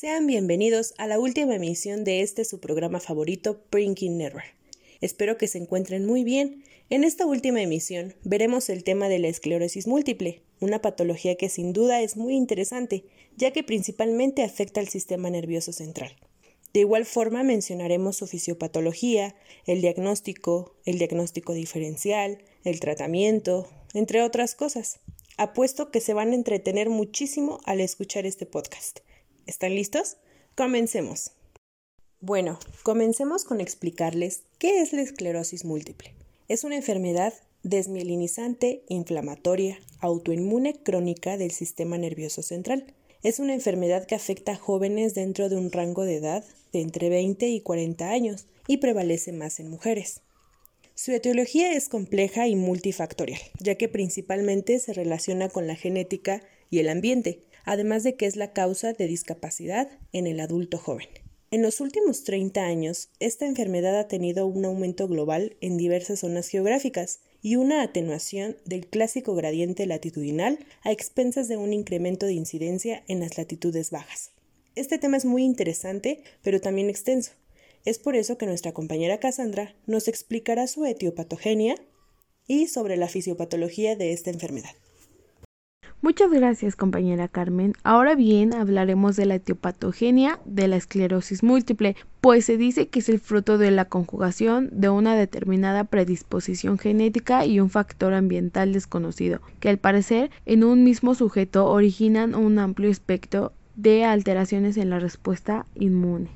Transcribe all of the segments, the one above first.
Sean bienvenidos a la última emisión de este su programa favorito, Brinking Never. Espero que se encuentren muy bien. En esta última emisión veremos el tema de la esclerosis múltiple, una patología que sin duda es muy interesante, ya que principalmente afecta al sistema nervioso central. De igual forma mencionaremos su fisiopatología, el diagnóstico, el diagnóstico diferencial, el tratamiento, entre otras cosas. Apuesto que se van a entretener muchísimo al escuchar este podcast. ¿Están listos? Comencemos. Bueno, comencemos con explicarles qué es la esclerosis múltiple. Es una enfermedad desmielinizante, inflamatoria, autoinmune crónica del sistema nervioso central. Es una enfermedad que afecta a jóvenes dentro de un rango de edad de entre 20 y 40 años y prevalece más en mujeres. Su etiología es compleja y multifactorial, ya que principalmente se relaciona con la genética y el ambiente, además de que es la causa de discapacidad en el adulto joven. En los últimos 30 años, esta enfermedad ha tenido un aumento global en diversas zonas geográficas y una atenuación del clásico gradiente latitudinal a expensas de un incremento de incidencia en las latitudes bajas. Este tema es muy interesante, pero también extenso. Es por eso que nuestra compañera Cassandra nos explicará su etiopatogenia y sobre la fisiopatología de esta enfermedad. Muchas gracias, compañera Carmen. Ahora bien, hablaremos de la etiopatogenia de la esclerosis múltiple, pues se dice que es el fruto de la conjugación de una determinada predisposición genética y un factor ambiental desconocido, que al parecer en un mismo sujeto originan un amplio espectro de alteraciones en la respuesta inmune.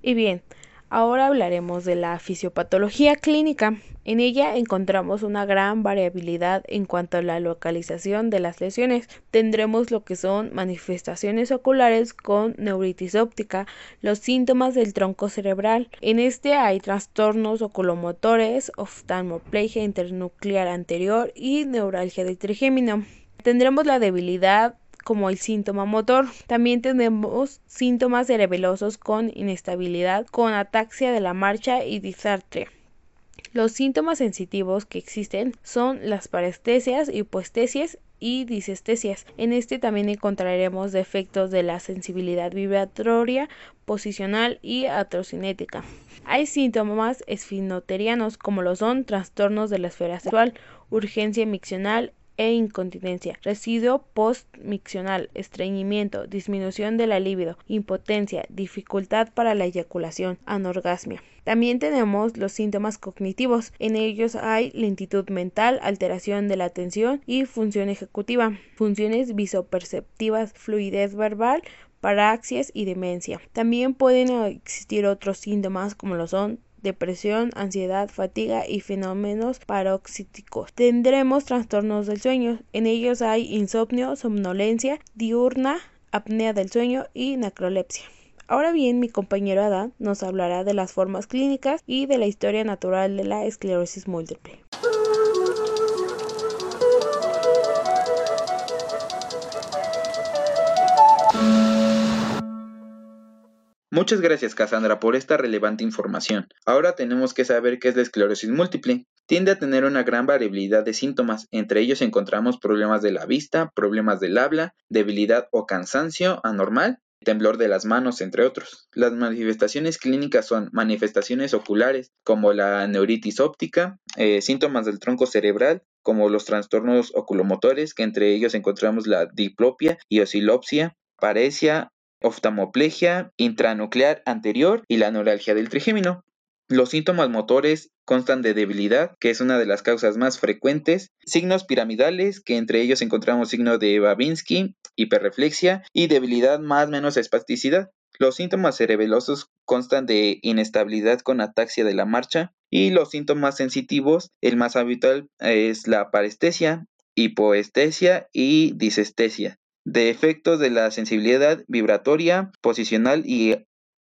Y bien, Ahora hablaremos de la fisiopatología clínica. En ella encontramos una gran variabilidad en cuanto a la localización de las lesiones. Tendremos lo que son manifestaciones oculares con neuritis óptica, los síntomas del tronco cerebral. En este hay trastornos oculomotores, oftalmoplegia internuclear anterior y neuralgia del trigémino. Tendremos la debilidad como el síntoma motor. También tenemos síntomas cerebelosos con inestabilidad, con ataxia de la marcha y disartria. Los síntomas sensitivos que existen son las parestesias, hipoestesias y disestesias. En este también encontraremos defectos de la sensibilidad vibratoria, posicional y atrocinética. Hay síntomas esfinoterianos como lo son trastornos de la esfera sexual, urgencia miccional e incontinencia, residuo postmiccional, estreñimiento, disminución de la libido, impotencia, dificultad para la eyaculación, anorgasmia. También tenemos los síntomas cognitivos. En ellos hay lentitud mental, alteración de la atención y función ejecutiva, funciones visoperceptivas, fluidez verbal, paraxias y demencia. También pueden existir otros síntomas como lo son depresión, ansiedad, fatiga y fenómenos paroxíticos. Tendremos trastornos del sueño. En ellos hay insomnio, somnolencia diurna, apnea del sueño y necrolepsia. Ahora bien, mi compañero Adán nos hablará de las formas clínicas y de la historia natural de la esclerosis múltiple. Muchas gracias Cassandra por esta relevante información. Ahora tenemos que saber qué es la esclerosis múltiple. Tiende a tener una gran variabilidad de síntomas, entre ellos encontramos problemas de la vista, problemas del habla, debilidad o cansancio anormal, temblor de las manos, entre otros. Las manifestaciones clínicas son manifestaciones oculares, como la neuritis óptica, eh, síntomas del tronco cerebral, como los trastornos oculomotores, que entre ellos encontramos la diplopia y oscilopsia, paresia, oftalmoplegia intranuclear anterior y la neuralgia del trigémino. Los síntomas motores constan de debilidad, que es una de las causas más frecuentes, signos piramidales, que entre ellos encontramos signo de Babinski, hiperreflexia y debilidad más menos espasticidad. Los síntomas cerebelosos constan de inestabilidad con ataxia de la marcha y los síntomas sensitivos, el más habitual es la parestesia, hipoestesia y disestesia de efectos de la sensibilidad vibratoria, posicional y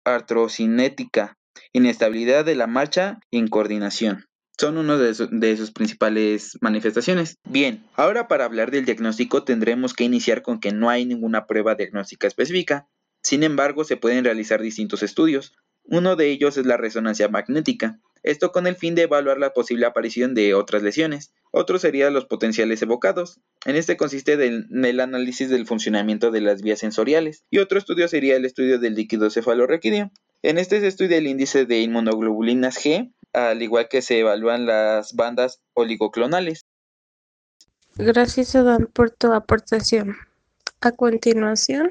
artrocinética, inestabilidad de la marcha incoordinación. Son una de, sus principales manifestaciones. Bien, ahora para hablar del diagnóstico tendremos que iniciar con que no hay ninguna prueba diagnóstica específica. Sin embargo, se pueden realizar distintos estudios. Uno de ellos es la resonancia magnética. Esto con el fin de evaluar la posible aparición de otras lesiones. Otro sería los potenciales evocados. En este consiste en el análisis del funcionamiento de las vías sensoriales. Y otro estudio sería el estudio del líquido cefalorraquídeo. En este se estudia el índice de inmunoglobulinas G, al igual que se evalúan las bandas oligoclonales. Gracias, Adán, por tu aportación. A continuación,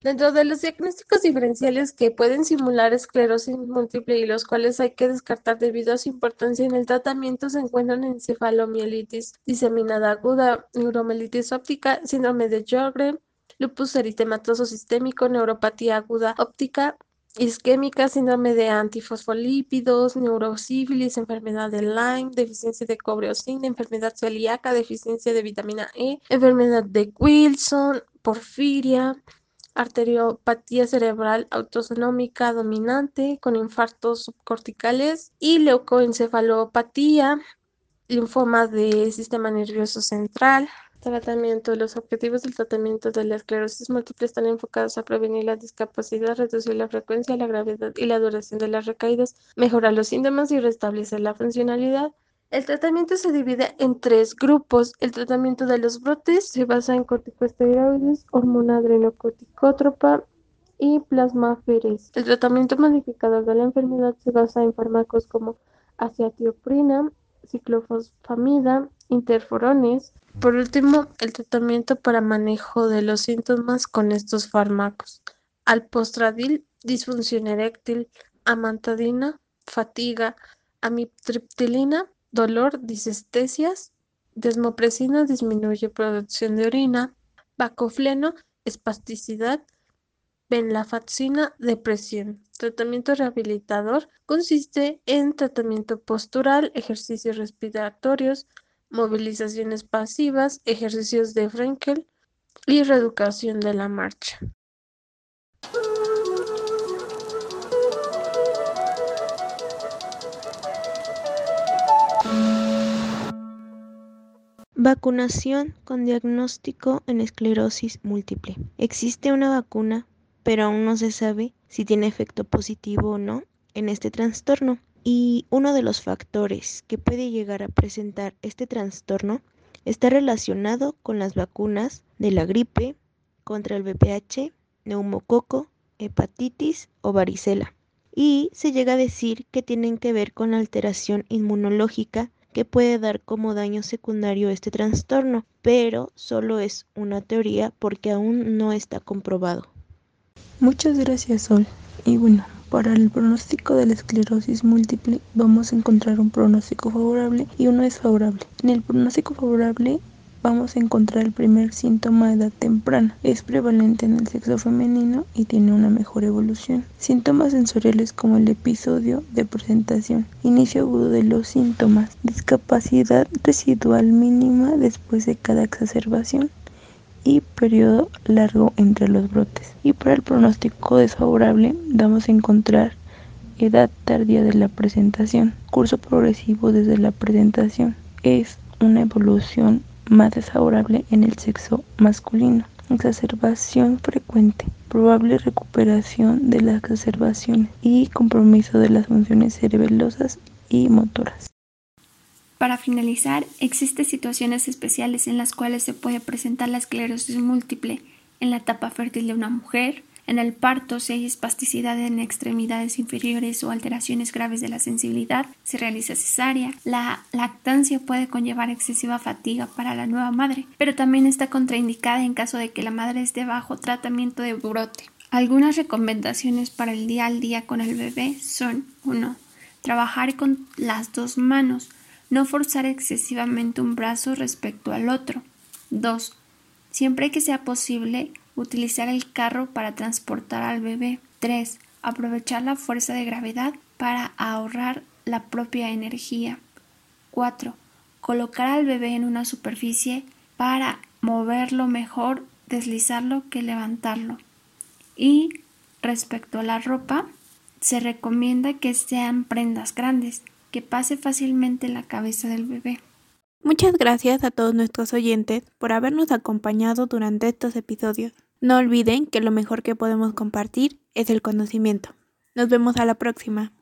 dentro de los diagnósticos diferenciales que pueden simular esclerosis múltiple y los cuales hay que descartar debido a su importancia en el tratamiento se encuentran encefalomielitis diseminada aguda, neuromelitis óptica, síndrome de Sjögren, lupus eritematoso sistémico, neuropatía aguda óptica, isquémica, síndrome de antifosfolípidos, neurosífilis, enfermedad de Lyme, deficiencia de cobre o zinc, enfermedad celíaca, deficiencia de vitamina E, enfermedad de Wilson, porfiria, arteriopatía cerebral autosonómica dominante con infartos subcorticales y leucoencefalopatía, linfoma del sistema nervioso central, Tratamiento. Los objetivos del tratamiento de la esclerosis múltiple están enfocados a prevenir la discapacidad, reducir la frecuencia, la gravedad y la duración de las recaídas, mejorar los síntomas y restablecer la funcionalidad. El tratamiento se divide en tres grupos. El tratamiento de los brotes se basa en corticosteroides, hormona adrenocorticótropa y plasmaferes. El tratamiento modificador de la enfermedad se basa en fármacos como aciatioprina, ciclofosfamida, interferones. Por último, el tratamiento para manejo de los síntomas con estos fármacos: alpostradil, disfunción eréctil, amantadina, fatiga, amitriptilina, dolor, disestesias, desmopresina, disminuye producción de orina, bacofleno, espasticidad, venlafaxina, depresión. Tratamiento rehabilitador consiste en tratamiento postural, ejercicios respiratorios, movilizaciones pasivas, ejercicios de Frenkel y reeducación de la marcha. Vacunación con diagnóstico en esclerosis múltiple. Existe una vacuna, pero aún no se sabe si tiene efecto positivo o no en este trastorno. Y uno de los factores que puede llegar a presentar este trastorno está relacionado con las vacunas de la gripe, contra el VPH, neumococo, hepatitis o varicela. Y se llega a decir que tienen que ver con la alteración inmunológica que puede dar como daño secundario este trastorno, pero solo es una teoría porque aún no está comprobado. Muchas gracias, Sol. Y bueno, para el pronóstico de la esclerosis múltiple vamos a encontrar un pronóstico favorable y uno desfavorable. En el pronóstico favorable vamos a encontrar el primer síntoma de edad temprana. Es prevalente en el sexo femenino y tiene una mejor evolución. Síntomas sensoriales como el episodio de presentación, inicio agudo de los síntomas, discapacidad residual mínima después de cada exacerbación, y periodo largo entre los brotes. Y para el pronóstico desfavorable vamos a encontrar edad tardía de la presentación, curso progresivo desde la presentación. Es una evolución más desfavorable en el sexo masculino. Exacerbación frecuente, probable recuperación de las exacerbaciones y compromiso de las funciones cerebelosas y motoras. Para finalizar, existen situaciones especiales en las cuales se puede presentar la esclerosis múltiple en la etapa fértil de una mujer, en el parto si hay espasticidad en extremidades inferiores o alteraciones graves de la sensibilidad, se realiza cesárea. La lactancia puede conllevar excesiva fatiga para la nueva madre, pero también está contraindicada en caso de que la madre esté bajo tratamiento de brote. Algunas recomendaciones para el día al día con el bebé son 1. Trabajar con las dos manos no forzar excesivamente un brazo respecto al otro. 2. Siempre que sea posible, utilizar el carro para transportar al bebé. 3. Aprovechar la fuerza de gravedad para ahorrar la propia energía. 4. Colocar al bebé en una superficie para moverlo mejor, deslizarlo que levantarlo. Y respecto a la ropa, se recomienda que sean prendas grandes, que pase fácilmente la cabeza del bebé. Muchas gracias a todos nuestros oyentes por habernos acompañado durante estos episodios. No olviden que lo mejor que podemos compartir es el conocimiento. Nos vemos a la próxima.